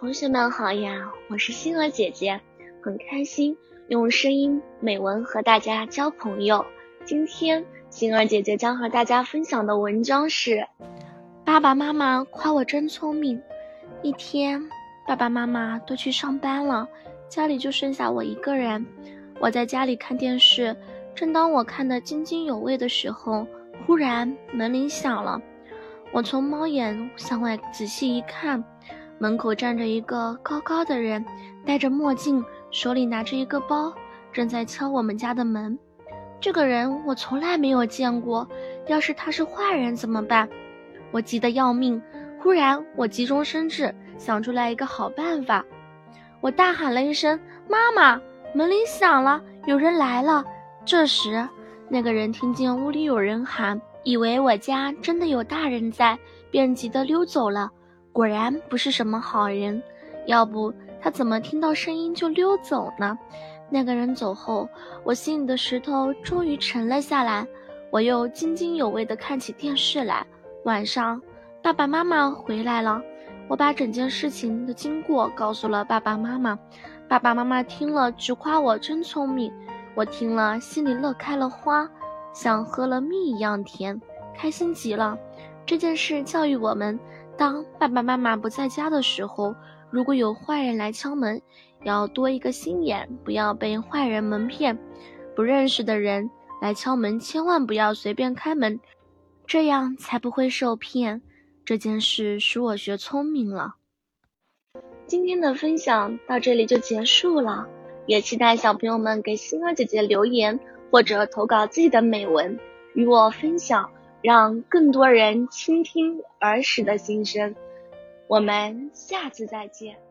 同学们好呀，我是星儿姐姐，很开心用声音美文和大家交朋友。今天星儿姐姐将和大家分享的文章是：爸爸妈妈夸我真聪明。一天，爸爸妈妈都去上班了，家里就剩下我一个人。我在家里看电视，正当我看得津津有味的时候，忽然门铃响了。我从猫眼向外仔细一看。门口站着一个高高的人，戴着墨镜，手里拿着一个包，正在敲我们家的门。这个人我从来没有见过，要是他是坏人怎么办？我急得要命。忽然，我急中生智，想出来一个好办法。我大喊了一声：“妈妈！”门铃响了，有人来了。这时，那个人听见屋里有人喊，以为我家真的有大人在，便急得溜走了。果然不是什么好人，要不他怎么听到声音就溜走呢？那个人走后，我心里的石头终于沉了下来。我又津津有味地看起电视来。晚上，爸爸妈妈回来了，我把整件事情的经过告诉了爸爸妈妈。爸爸妈妈听了，直夸我真聪明。我听了，心里乐开了花，像喝了蜜一样甜，开心极了。这件事教育我们。当爸爸妈妈不在家的时候，如果有坏人来敲门，要多一个心眼，不要被坏人蒙骗。不认识的人来敲门，千万不要随便开门，这样才不会受骗。这件事使我学聪明了。今天的分享到这里就结束了，也期待小朋友们给星儿姐姐留言或者投稿自己的美文与我分享。让更多人倾听儿时的心声。我们下次再见。